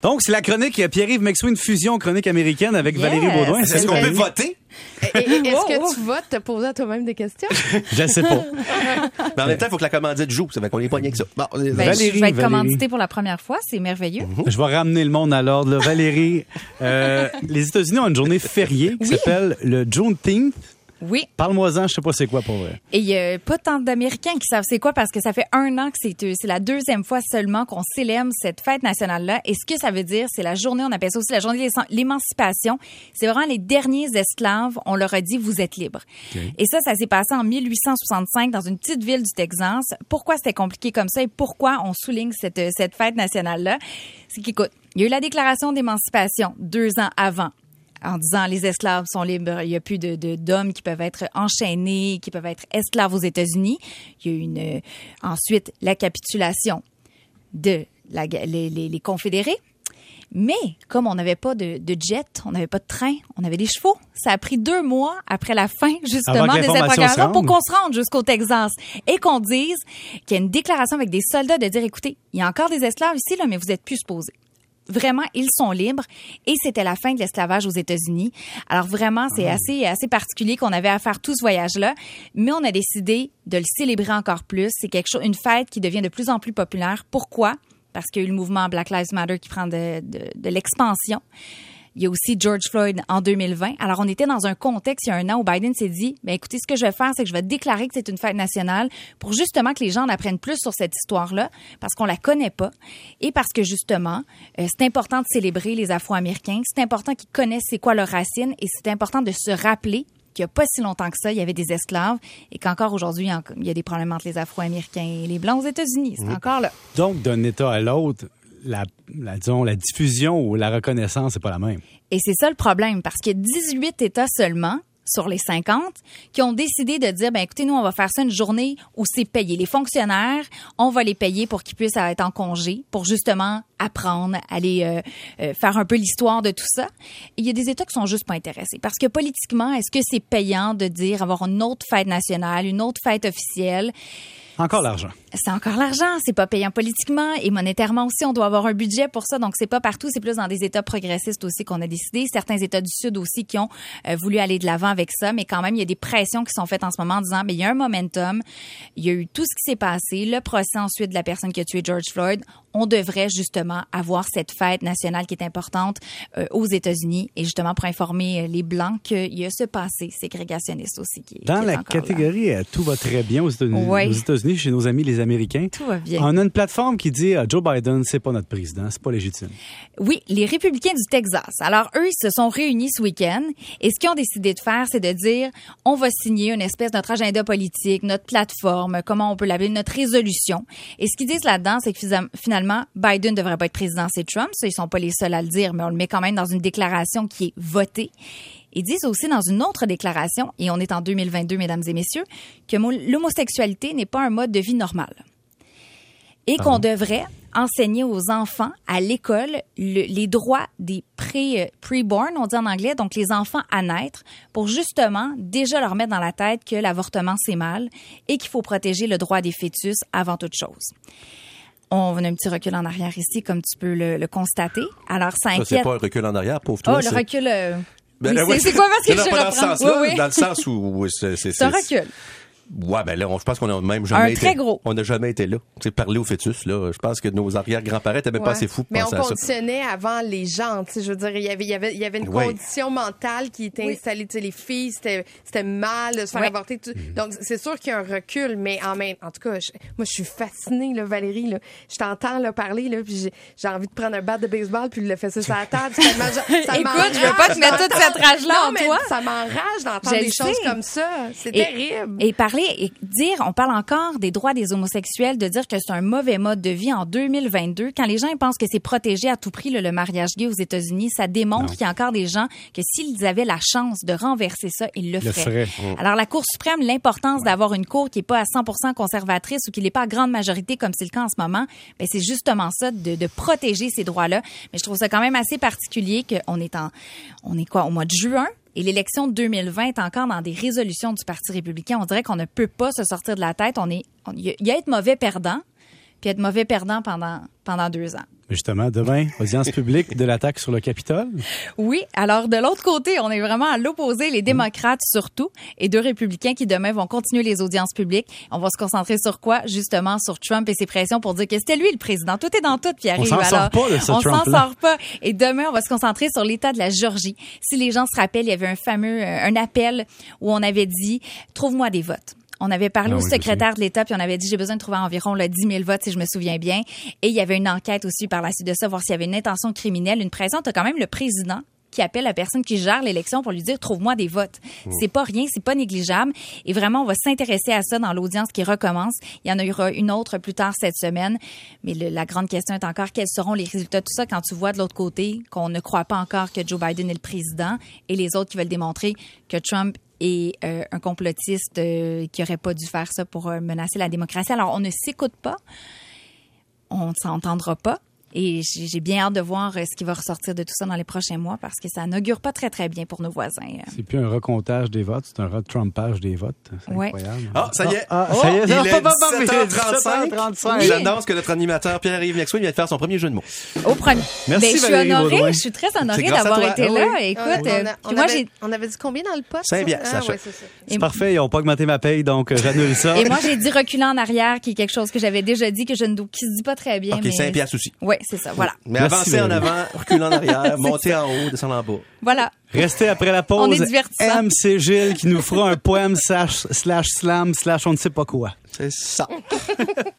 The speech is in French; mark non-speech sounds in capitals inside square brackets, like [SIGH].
Donc, c'est la chronique Pierre-Yves McSween fusion chronique américaine avec Yes. Valérie Baudouin. Est-ce qu'on peut voter? Est-ce Oh, que oh. tu votes te poser à toi-même des questions? [LAUGHS] Je sais pas. [LAUGHS] Mais en même temps, il faut que la commandite joue. Ça fait qu'on est pas rien que ça. Bon, Ben, Valérie, je vais être Valérie. commanditée pour la première fois, c'est merveilleux. Je vais ramener le monde à l'ordre. Valérie, euh, les États-Unis ont une journée fériée qui Oui. s'appelle le Juneteenth. Oui. Parle-moi-en, je sais pas c'est quoi pour vrai. Et il y a pas tant d'Américains qui savent c'est quoi parce que ça fait un an que c'est euh, c'est la deuxième fois seulement qu'on célèbre cette fête nationale-là. Et ce que ça veut dire, c'est la journée, on appelle ça aussi la journée de l'é- l'émancipation. C'est vraiment les derniers esclaves, on leur a dit vous êtes libres. Et ça, ça s'est passé en 1865 dans une petite ville du Texas. Pourquoi c'était compliqué comme ça et pourquoi on souligne cette, euh, cette fête nationale-là? C'est qu'écoute, il y a eu la déclaration d'émancipation deux ans avant en disant les esclaves sont libres, il n'y a plus de d'hommes qui peuvent être enchaînés, qui peuvent être esclaves aux États-Unis. Il y a eu une, euh, ensuite la capitulation de la, les, les- les confédérés. Mais comme on n'avait pas de, de jet, on n'avait pas de train, on avait des chevaux, ça a pris deux mois après la fin [LAUGHS] justement que de cette l'information se proclamation pour qu'on se rende jusqu'au Texas et qu'on dise qu'il y a une déclaration avec des soldats de dire écoutez, il y a encore des esclaves ici là, mais vous êtes plus supposés vraiment, ils sont libres et c'était la fin de l'esclavage aux États-Unis. Alors vraiment, c'est assez assez particulier qu'on avait à faire tout ce voyage-là, mais on a décidé de le célébrer encore plus. C'est quelque chose, une fête qui devient de plus en plus populaire. Pourquoi? Parce qu'il y a eu le mouvement Black Lives Matter qui prend de, de, de l'expansion. Il y a aussi George Floyd en 2020. Alors, on était dans un contexte il y a un an où Biden s'est dit, ben écoutez, ce que je vais faire, c'est que je vais déclarer que c'est une fête nationale pour justement que les gens en apprennent plus sur cette histoire-là, parce qu'on la connaît pas, et parce que justement, euh, c'est important de célébrer les Afro-Américains, c'est important qu'ils connaissent c'est quoi leurs racines, et c'est important de se rappeler qu'il n'y a pas si longtemps que ça, il y avait des esclaves, et qu'encore aujourd'hui, il y a des problèmes entre les Afro-Américains et les Blancs aux États-Unis. C'est encore là. Donc, d'un État à l'autre, la, disons, la diffusion ou la reconnaissance, c'est pas la même. Et c'est ça le problème, parce qu'il y a 18 États seulement sur les 50 qui ont décidé de dire ben écoutez nous on va faire ça une journée où c'est payé. Les fonctionnaires on va les payer pour qu'ils puissent être en congé pour justement apprendre aller euh, euh, faire un peu l'histoire de tout ça. Il y a des États qui sont juste pas intéressés parce que politiquement est-ce que c'est payant de dire avoir une autre fête nationale une autre fête officielle? Encore l'argent. c'est encore l'argent, c'est pas payant politiquement et monétairement aussi, on doit avoir un budget pour ça. Donc c'est pas partout, c'est plus dans des États progressistes aussi qu'on a décidé, certains États du Sud aussi qui ont euh, voulu aller de l'avant avec ça, mais quand même il y a des pressions qui sont faites en ce moment en disant mais il y a un momentum, il y a eu tout ce qui s'est passé, le procès ensuite de la personne qui a tué George Floyd, on devrait justement avoir cette fête nationale qui est importante euh, aux États-Unis et justement pour informer euh, les blancs qu'il y a ce passé ségrégationniste aussi qui, est- Dans qui est la là. catégorie euh, tout va très bien aux États-Unis, Oui. chez nos amis les Américains, Tout va bien. on a une plateforme qui dit euh, Joe Biden, c'est pas notre président, c'est pas légitime. Oui, les républicains du Texas. Alors, eux, ils se sont réunis ce week-end et ce qu'ils ont décidé de faire, c'est de dire, on va signer une espèce de notre agenda politique, notre plateforme, comment on peut l'appeler, notre résolution. Et ce qu'ils disent là-dedans, c'est que fisa- finalement, Biden devrait pas être président, c'est Trump. Ça, ils sont pas les seuls à le dire, mais on le met quand même dans une déclaration qui est votée. Ils disent aussi dans une autre déclaration, et on est en 2022, mesdames et messieurs, que mo- l'homosexualité n'est pas un mode de vie normal et qu'on devrait enseigner aux enfants à l'école le- les droits des pré, euh, pre-born, on dit en anglais, donc les enfants à naître, pour justement déjà leur mettre dans la tête que l'avortement c'est mal et qu'il faut protéger le droit des fœtus avant toute chose. On a un petit recul en arrière ici, comme tu peux le, le constater. Alors, ça Ça, c'est pas un recul en arrière, pauvre toi. oh, le recul. euh, Ben, oui, là, c'est- ouais. quoi parce que je dans reprends? sens-là, Oui, oui. dans le sens où c'est [LAUGHS] c'est C'est un recul. Ouais, ben là, on- je pense qu'on a même jamais Un été. très gros. On n'a jamais été là. Tu sais, parler au fœtus, là. Je pense que nos arrière-grands-parents étaient même pas assez fous pour Mais on penser à ça. conditionnait avant les gens. tu sais, Je veux dire, il y avait, il y avait, il y avait une Ouais. condition mentale qui était Oui. installée. Tu sais, les filles, c'était, c'était mal de se faire Ouais. avorter. tout. Mm-hmm. Donc, c'est sûr qu'il y a un recul, mais en même en tout cas, je- moi, je suis fascinée, là, Valérie. Là. Je t'entends là, parler, là, puis j'ai, j'ai envie de prendre un bat de baseball puis de le fesser sur la table. Tellement- ça [LAUGHS] Écoute, m'enrage je veux pas que tu mettes toute d'entendre- cette rage-là en toi. Ça m'enrage d'entendre des choses comme ça. C'est terrible. Et parler et dire, on parle encore des droits des homosexuels, de dire que c'est un mauvais mode de vie en 2022. Quand les gens ils pensent que c'est protégé à tout prix le, le mariage gay aux États-Unis, ça démontre qu'il y a encore des gens que s'ils avaient la chance de renverser ça, ils le, Le feraient. Alors la Cour suprême, l'importance d'avoir une cour qui est pas à 100% conservatrice ou qui n'est pas à grande majorité comme c'est le cas en ce moment, ben c'est justement ça de, de protéger ces droits-là. Mais je trouve ça quand même assez particulier qu'on est en, on est quoi au mois de juin? Et l'élection de 2020 est encore dans des résolutions du Parti républicain. On dirait qu'on ne peut pas se sortir de la tête. On est, il y a être mauvais perdant, puis être mauvais perdant pendant, pendant deux ans. Justement, demain, audience publique de l'attaque sur le Capitole. Oui, alors de l'autre côté, on est vraiment à l'opposé, les démocrates surtout, et deux républicains qui demain vont continuer les audiences publiques. On va se concentrer sur quoi? Justement, sur Trump et ses pressions pour dire que c'était lui le président. Tout est dans tout, puis arrive. s'en sort pas de ce On s'en sort pas. Et demain, on va se concentrer sur l'état de la Géorgie. Si les gens se rappellent, il y avait un fameux, euh, un appel où on avait dit, trouve-moi des votes. On avait parlé Ah au oui, secrétaire de l'État, puis on avait dit, j'ai besoin de trouver environ là, 10 000 votes, si je me souviens bien. Et il y avait une enquête aussi par la suite de ça, voir s'il y avait une intention criminelle, une pression. T'as quand même le président qui appelle la personne qui gère l'élection pour lui dire trouve-moi des votes. C'est pas rien, c'est pas négligeable et vraiment on va s'intéresser à ça dans l'audience qui recommence. Il y en aura une autre plus tard cette semaine, mais le- la grande question est encore quels seront les résultats de tout ça quand tu vois de l'autre côté qu'on ne croit pas encore que Joe Biden est le président et les autres qui veulent démontrer que Trump est euh, un complotiste euh, qui aurait pas dû faire ça pour euh, menacer la démocratie. Alors on ne s'écoute pas, on ne s'entendra pas. Et j'ai bien hâte de voir euh, ce qui va ressortir de tout ça dans les prochains mois parce que ça n'augure pas très, très bien pour nos voisins. Euh, C'est plus un recomptage des votes, c'est un retrumpage des votes. C'est Ouais. incroyable. Ah, ça y est. Ah, ça y est. Il Ah, est pas, pas, pas, mais 17h35. 17h35. J'annonce que notre animateur Pierre-Yves Maxwell vient de faire son premier jeu de mots. Au premier. Merci, Ben, je suis Valérie honorée, Baudouin. je suis très honorée d'avoir été Ah là. oui. Écoute, on, euh, a- on moi avait, j'ai on avait dit combien dans le poste? Ah, ouais, c'est ça. C'est parfait, ils n'ont pas augmenté ma paye, donc j'annule ça. et moi j'ai dit reculer en arrière, qui est quelque chose que j'avais déjà dit que je ne qui se dit pas très bien. OK, mais 5 piastres aussi. Ouais, c'est ça. Voilà, Mais Merci, avancez en avant, reculez en arrière, [LAUGHS] montez en haut, descendez en bas. voilà. Restez après la On est pause. divertissant. MC Gilles qui nous fera un poème slash, slash slam slash on ne sait pas quoi. C'est ça. [LAUGHS]